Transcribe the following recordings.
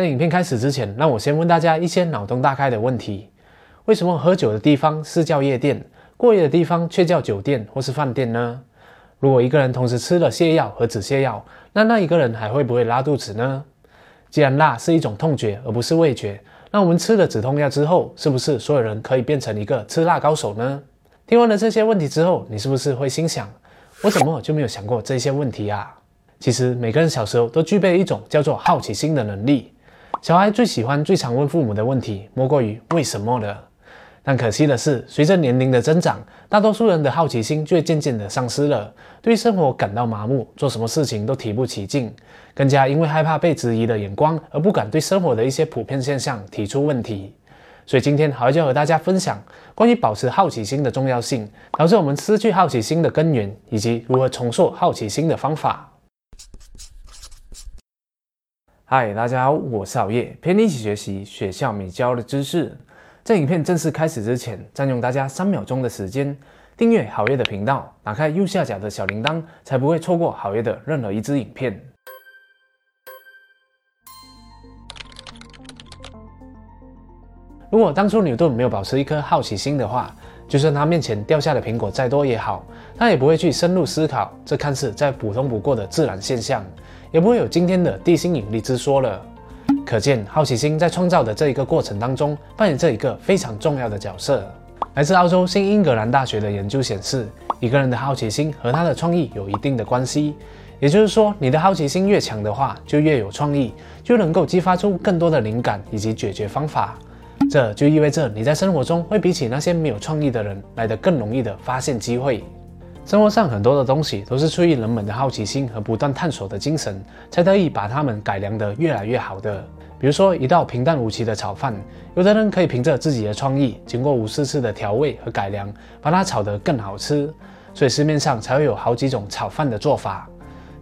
在影片开始之前，让我先问大家一些脑洞大开的问题：为什么喝酒的地方是叫夜店，过夜的地方却叫酒店或是饭店呢？如果一个人同时吃了泻药和止泻药，那那一个人还会不会拉肚子呢？既然辣是一种痛觉而不是味觉，那我们吃了止痛药之后，是不是所有人可以变成一个吃辣高手呢？听完了这些问题之后，你是不是会心想：我怎么就没有想过这些问题啊？其实每个人小时候都具备一种叫做好奇心的能力。小孩最喜欢、最常问父母的问题，莫过于为什么了。但可惜的是，随着年龄的增长，大多数人的好奇心却渐渐的丧失了，对生活感到麻木，做什么事情都提不起劲，更加因为害怕被质疑的眼光而不敢对生活的一些普遍现象提出问题。所以今天好就和大家分享关于保持好奇心的重要性，导致我们失去好奇心的根源，以及如何重塑好奇心的方法。嗨，大家好，我是熬夜，陪你一起学习学校没教的知识。在影片正式开始之前，占用大家三秒钟的时间，订阅好夜的频道，打开右下角的小铃铛，才不会错过好夜的任何一支影片。如果当初牛顿没有保持一颗好奇心的话，就算他面前掉下的苹果再多也好，他也不会去深入思考这看似再普通不过的自然现象，也不会有今天的地心引力之说了。可见，好奇心在创造的这一个过程当中扮演这一个非常重要的角色。来自澳洲新英格兰大学的研究显示，一个人的好奇心和他的创意有一定的关系。也就是说，你的好奇心越强的话，就越有创意，就能够激发出更多的灵感以及解决方法。这就意味着你在生活中会比起那些没有创意的人来得更容易的发现机会。生活上很多的东西都是出于人们的好奇心和不断探索的精神，才得以把它们改良得越来越好的。比如说一道平淡无奇的炒饭，有的人可以凭着自己的创意，经过无数次的调味和改良，把它炒得更好吃。所以市面上才会有好几种炒饭的做法。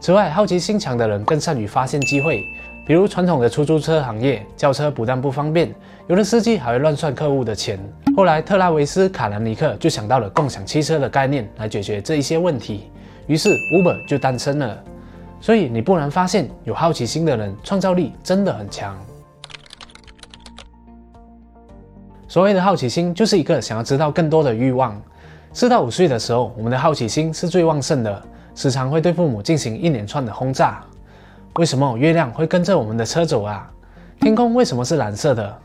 此外，好奇心强的人更善于发现机会。比如传统的出租车行业，轿车不但不方便，有的司机还会乱算客户的钱。后来，特拉维斯·卡兰尼克就想到了共享汽车的概念来解决这一些问题，于是 Uber 就诞生了。所以，你不难发现，有好奇心的人创造力真的很强。所谓的好奇心，就是一个想要知道更多的欲望。四到五岁的时候，我们的好奇心是最旺盛的，时常会对父母进行一连串的轰炸。为什么月亮会跟着我们的车走啊？天空为什么是蓝色的？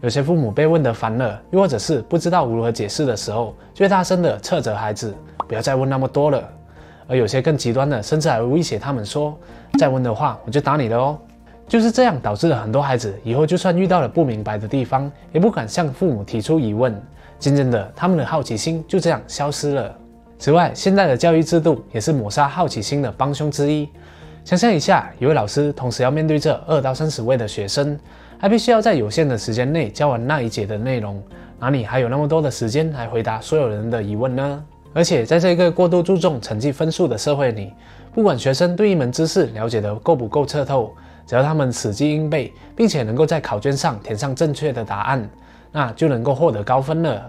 有些父母被问得烦了，又或者是不知道如何解释的时候，就大声的斥责孩子不要再问那么多了。而有些更极端的，甚至还会威胁他们说：“再问的话，我就打你了哦。”就是这样导致了很多孩子以后就算遇到了不明白的地方，也不敢向父母提出疑问。渐渐的，他们的好奇心就这样消失了。此外，现在的教育制度也是抹杀好奇心的帮凶之一。想象一下，一位老师同时要面对这二到三十位的学生，还必须要在有限的时间内教完那一节的内容，哪里还有那么多的时间来回答所有人的疑问呢？而且，在这个过度注重成绩分数的社会里，不管学生对一门知识了解的够不够彻透，只要他们死记硬背，并且能够在考卷上填上正确的答案，那就能够获得高分了。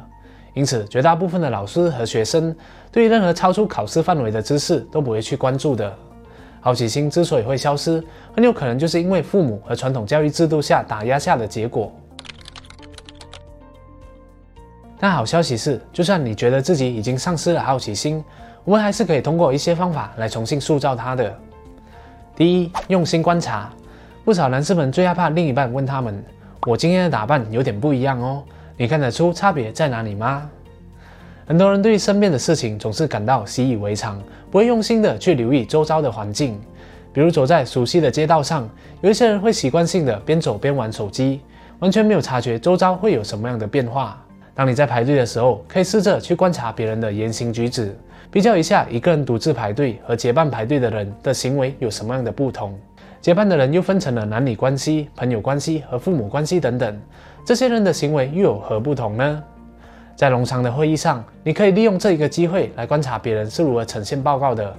因此，绝大部分的老师和学生对于任何超出考试范围的知识都不会去关注的。好奇心之所以会消失，很有可能就是因为父母和传统教育制度下打压下的结果。但好消息是，就算你觉得自己已经丧失了好奇心，我们还是可以通过一些方法来重新塑造它的。第一，用心观察。不少男士们最害怕另一半问他们：“我今天的打扮有点不一样哦，你看得出差别在哪里吗？”很多人对身边的事情总是感到习以为常，不会用心的去留意周遭的环境。比如走在熟悉的街道上，有一些人会习惯性的边走边玩手机，完全没有察觉周遭会有什么样的变化。当你在排队的时候，可以试着去观察别人的言行举止，比较一下一个人独自排队和结伴排队的人的行为有什么样的不同。结伴的人又分成了男女关系、朋友关系和父母关系等等，这些人的行为又有何不同呢？在农场的会议上，你可以利用这一个机会来观察别人是如何呈现报告的，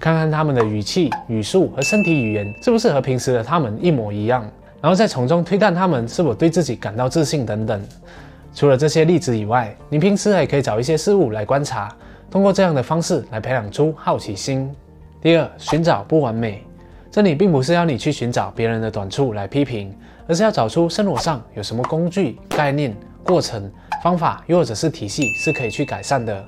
看看他们的语气、语速和身体语言是不是和平时的他们一模一样，然后再从中推断他们是否对自己感到自信等等。除了这些例子以外，你平时还可以找一些事物来观察，通过这样的方式来培养出好奇心。第二，寻找不完美。这里并不是要你去寻找别人的短处来批评，而是要找出生活上有什么工具、概念、过程、方法，又或者是体系是可以去改善的。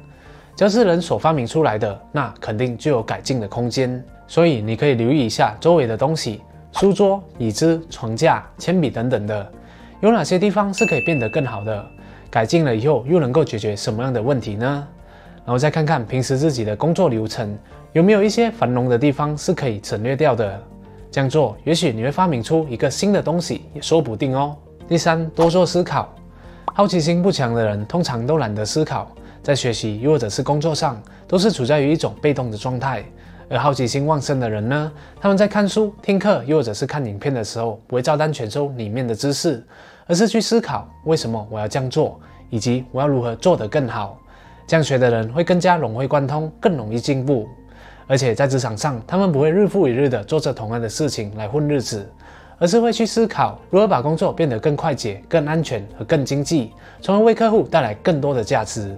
只要是人所发明出来的，那肯定就有改进的空间。所以你可以留意一下周围的东西，书桌、椅子、床架、铅笔等等的，有哪些地方是可以变得更好的？改进了以后又能够解决什么样的问题呢？然后再看看平时自己的工作流程有没有一些繁荣的地方是可以省略掉的。这样做，也许你会发明出一个新的东西，也说不定哦。第三，多做思考。好奇心不强的人，通常都懒得思考，在学习又或者是工作上，都是处在于一种被动的状态。而好奇心旺盛的人呢，他们在看书、听课又或者是看影片的时候，不会照单全收里面的知识，而是去思考为什么我要这样做，以及我要如何做得更好。这样学的人会更加融会贯通，更容易进步。而且在职场上，他们不会日复一日的做着同样的事情来混日子，而是会去思考如何把工作变得更快捷、更安全和更经济，从而为客户带来更多的价值。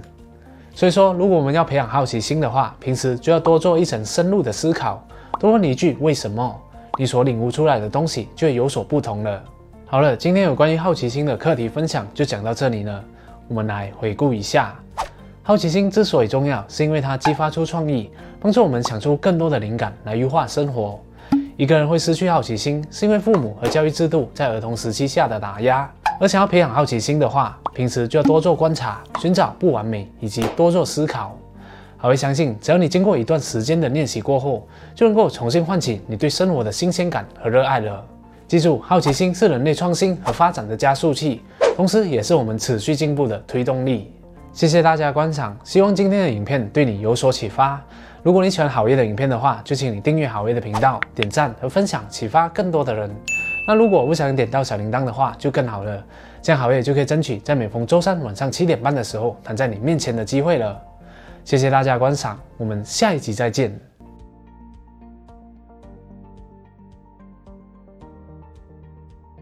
所以说，如果我们要培养好奇心的话，平时就要多做一层深入的思考，多问一句为什么，你所领悟出来的东西就有所不同了。好了，今天有关于好奇心的课题分享就讲到这里了，我们来回顾一下。好奇心之所以重要，是因为它激发出创意，帮助我们想出更多的灵感来优化生活。一个人会失去好奇心，是因为父母和教育制度在儿童时期下的打压。而想要培养好奇心的话，平时就要多做观察，寻找不完美，以及多做思考。还会相信，只要你经过一段时间的练习过后，就能够重新唤起你对生活的新鲜感和热爱了。记住，好奇心是人类创新和发展的加速器，同时也是我们持续进步的推动力。谢谢大家观赏，希望今天的影片对你有所启发。如果你喜欢好业的影片的话，就请你订阅好业的频道，点赞和分享，启发更多的人。那如果不小心点到小铃铛的话，就更好了，这样好业就可以争取在每逢周三晚上七点半的时候弹在你面前的机会了。谢谢大家观赏，我们下一集再见。